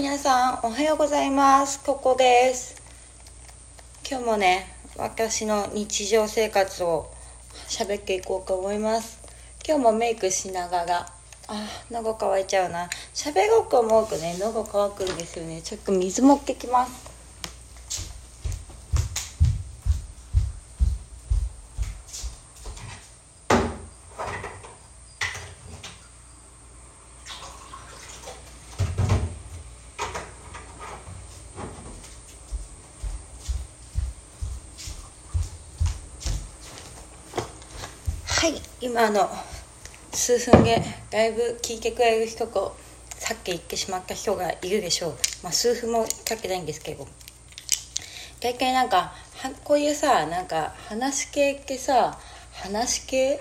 皆さんおはようございます。ここです。今日もね私の日常生活を喋っていこうと思います。今日もメイクしながらあ喉乾いちゃうな。喋ろうと思うとね喉乾くんですよね。ちょっと水持ってきます。はい今の数分でだいぶ聞いてくれる人とさっき言ってしまった人がいるでしょう。まあ数分もかけないんですけど。大体なんかはこういうさなんか話系ってさ話系？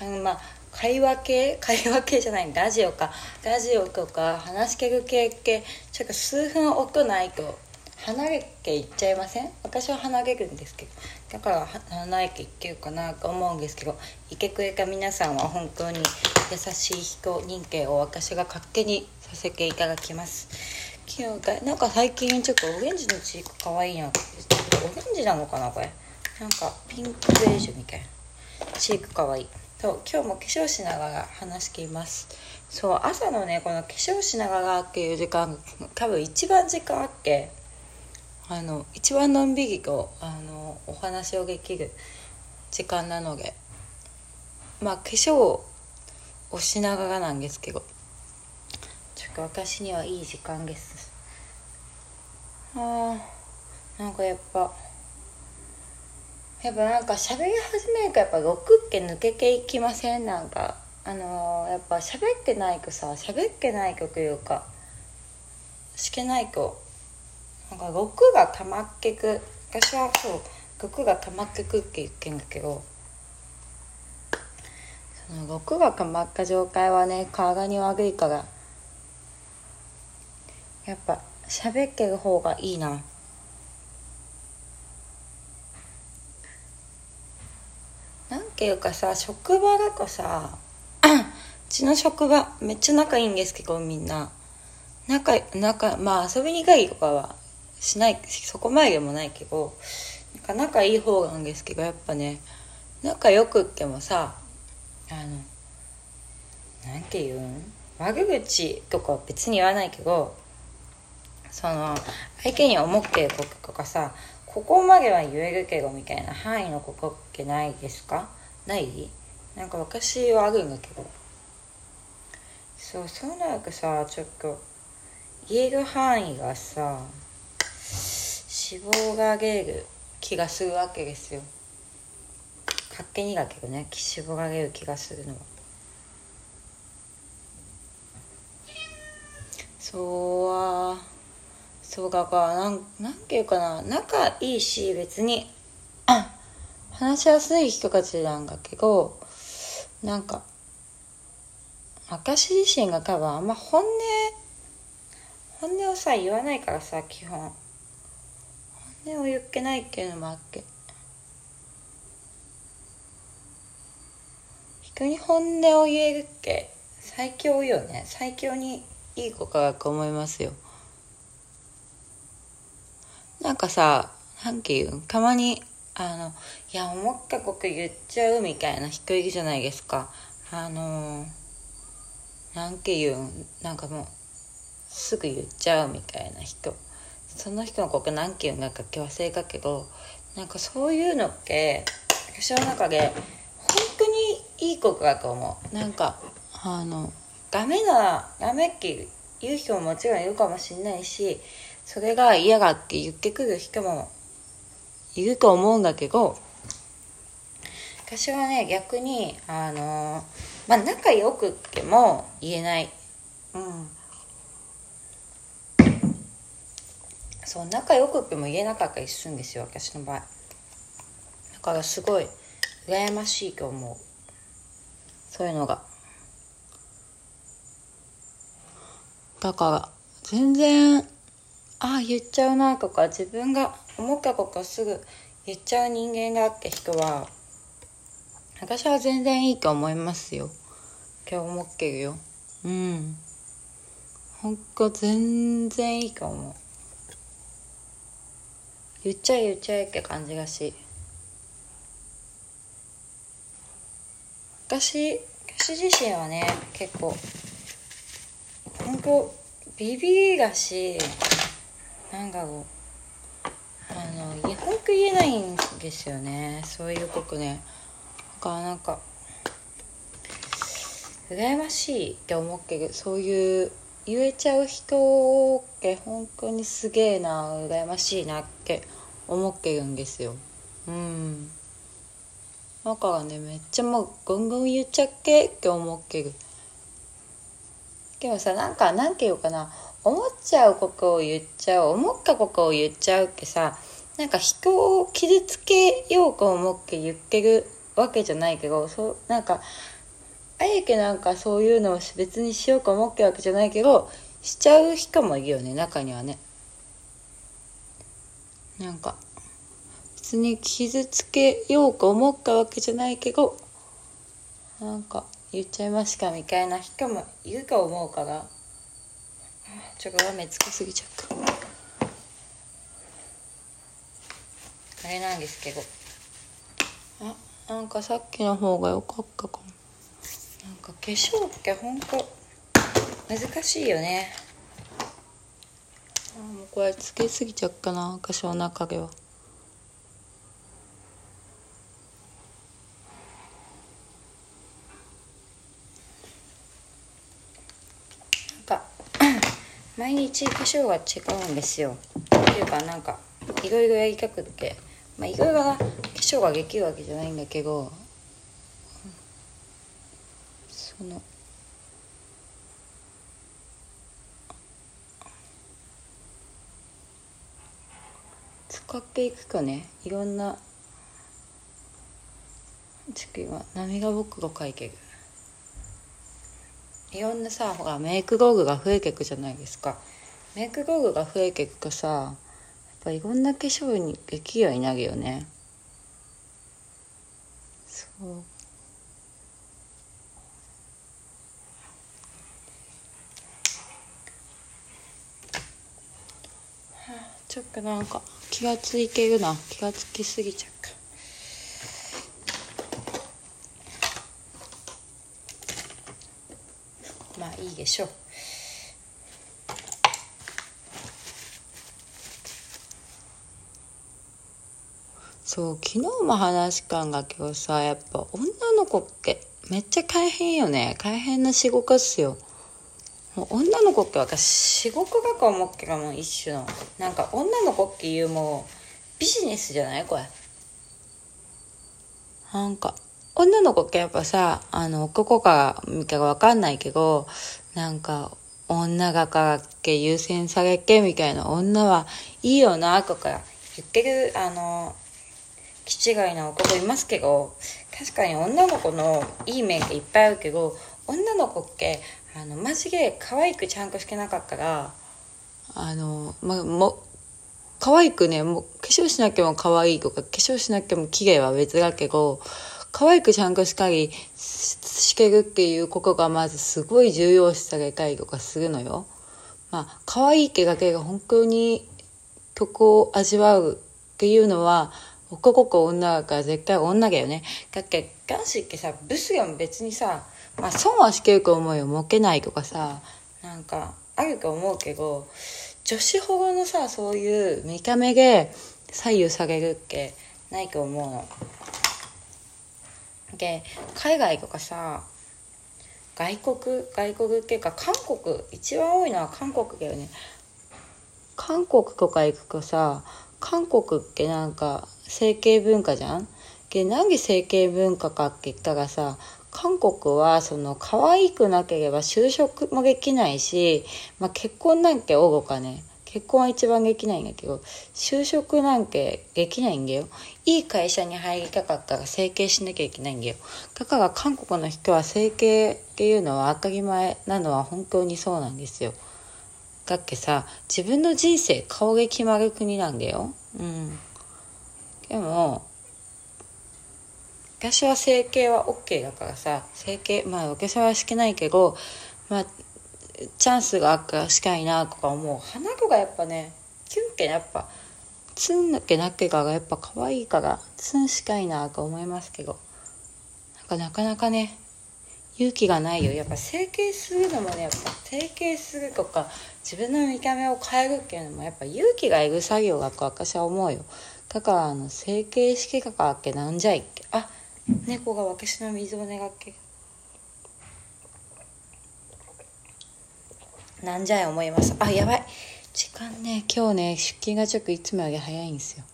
あ のまあ会話系？会話系じゃないラジオか。ラジオとか話し系系ってちょっと数分音ないと。離れていっちゃいません？私は離れるんですけど。だから離れていってるかなと思うんですけど。いてくれた皆さんは本当に優しい人認定を私が勝手にさせていただきます。昨日かなんか最近ちょっとオレンジのチークかわいいなオレンジなのかなこれ？なんかピンクベージュみたいな。チークかわい。いと今日も化粧しながら話しています。そう朝のねこの化粧しながらっていう時間多分一番時間あっけあの一番のんびりとあのお話をできる時間なのでまあ化粧をしながらなんですけどちょっと私にはいい時間です。あーなんかやっぱやっぱなんか喋り始めるとやっぱ6って抜けていきません？なんかあのー、やっぱ喋ってないとさ喋ってないというかしてないとなんか6が溜まってく私はそう6が溜まってくって言ってんだけどその6が溜まった状態はね体に悪いからやっぱ喋ってる方がいいな。なんていうかさ職場だとさ うちの職場めっちゃ仲いいんですけどみんな。仲仲まあ遊びに行いとかはしないそこまでもないけどなんか仲いい方なんですけどやっぱね仲良くってもさあのなんていうん？悪口とかは別に言わないけどその相手に思ってることとかさここまでは言えるけどみたいな範囲のことってないですか？ない？なんか私はあるんだけど。そうそうなるとさちょっと言える範囲がさ脂肪が出る気がするわけですよ。勝手にだけどね脂肪が出る気がするのは。そうはそうかかなんなんていうかな。仲いいし別に 話しやすい人たちなんだけどなんか私自身が多分あんま本音本音をさ言わないからさ基本。本音を言ってないっていうのもあっけ。人に本音を言えるって最強よね。最強にいい子かと思いますよ。なんかさなんていうたまにあのいや思ったこと言っちゃうみたいな人いるじゃないですか。あのなんていうんなんかもうすぐ言っちゃうみたいな人。その人のこと何て言うんだか忘れたけどなんかそういうのって私の中で本当にいいことだと思う。なんかあのダメなダメって言う人ももちろんいるかもしれないしそれが嫌がって言ってくる人もいると思うんだけど私はね逆にあのまあ仲良くっても言えない。うん。そう仲良くっても言えなかったりするんですよ私の場合。だからすごい羨ましいと思う。そういうのが。だから全然ああ言っちゃうなとか自分が思ったことすぐ言っちゃう人間がって人は私は全然いいと思いますよ。今日思ってるよ。うん。ほんと全然いいかも言っちゃえ言っちゃえって感じがし。私私自身はね結構ほんとビビがしなんかこうあの本当言えないんですよね。そういう僕ね。だかなんか羨ましいって思うけどそういう言えちゃう人って本当にすげえな羨ましいなって思ってるんですよ。うん。だからねめっちゃもうぐんぐん言っちゃっけって思ってる。でもさなんかなんていうかな。思っちゃうことを言っちゃう。思ったことを言っちゃうってさなんか人を傷つけようと思って言ってるわけじゃないけどそうなんかあえてなんかそういうのを別にしようと思ってるわけじゃないけどしちゃう人もいるよね中にはね。なんか別に傷つけようと思ったわけじゃないけどなんか言っちゃいますかみたいな人もいると思うからちょっと雨つけすぎちゃった。あれなんですけど。あなんかさっきの方が良かったかも。なんか化粧ってほんと難しいよね。これつけすぎちゃっかな化粧の中では。毎日化粧が違うんですよ。っていうかなんかいろいろやりたくって。まあいろいろな化粧ができるわけじゃないんだけど。その使っていくかね。いろんなちょっと今涙袋かいてるいろんなさほらメイク道具が増えていくじゃないですか。メイク道具が増えていくとさやっぱいろんな化粧にできるようになるよね。そう。ちょっとなんか。気がついてるな。気がつきすぎちゃった。まあいいでしょう。そう昨日も話したんだけどさやっぱ女の子ってめっちゃ大変よね。大変な仕事っすよ。もう女の子って私仕事だと思ってるもん一種のなんか女の子っていうもうビジネスじゃないこれ。なんか女の子ってやっぱさあの男か見たか分かんないけどなんか女がかけ優先されけみたいな女はいいよなとか言ってるあの気違いな男いますけど確かに女の子のいい面っていっぱいあるけど女の子ってあのマジで可愛くちゃんとしてなかったらあのまあも可愛くねもう化粧しなきゃも可愛いとか化粧しなきゃも綺麗は別だけど可愛くちゃんとしっかりしてるっていうことがまずすごい重要視されたりとかするのよ。まあ可愛い毛だけが本当に曲を味わうっていうのは男か女だから絶対女だよね。だって男子ってさブスが別にさまあ損はしけると思うよ。儲けないとかさなんかあると思うけど女子保護のさそういう見た目で左右されるってないと思うの。で海外とかさ外国外国っていうか韓国一番多いのは韓国だよね韓国とか行くとさ韓国ってなんか整形文化じゃん？でなんで整形文化かって言ったらさ韓国はその可愛くなければ就職もできないし、まあ、結婚なんておろかね。結婚は一番できないんだけど就職なんてできないんだよ。いい会社に入りたかったら整形しなきゃいけないんだよ。だから韓国の人は整形っていうのは当たり前なのは本当にそうなんですよ。だってさ自分の人生顔で決まる国なんだよ。うん。でも私は整形は OK だからさ整形まあ私はしてないけどまあチャンスがあるからしたいなとか思う。花子がやっぱねキュンケやっぱつんだけなけがやっぱ可愛いからつんしたいなと思いますけど。なんかなかなかね勇気がないよ。やっぱ整形するのもねやっぱ整形するとか自分の見た目を変えるっていうのもやっぱ勇気がいる作業だと私は思うよ。だからあの整形式かかっけなんじゃいっけあ猫が私の水を願っけなんじゃい思います。あやばい。時間ね今日ね出勤がちょっといつもより早いんですよ。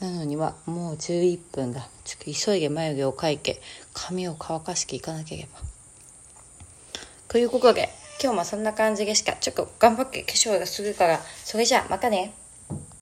なのにはもう11分だ。ちょっと急いで眉毛を描いて髪を乾かしていかなければ。ということで今日もそんな感じでしかちょっと頑張って化粧がするからそれじゃあまたね。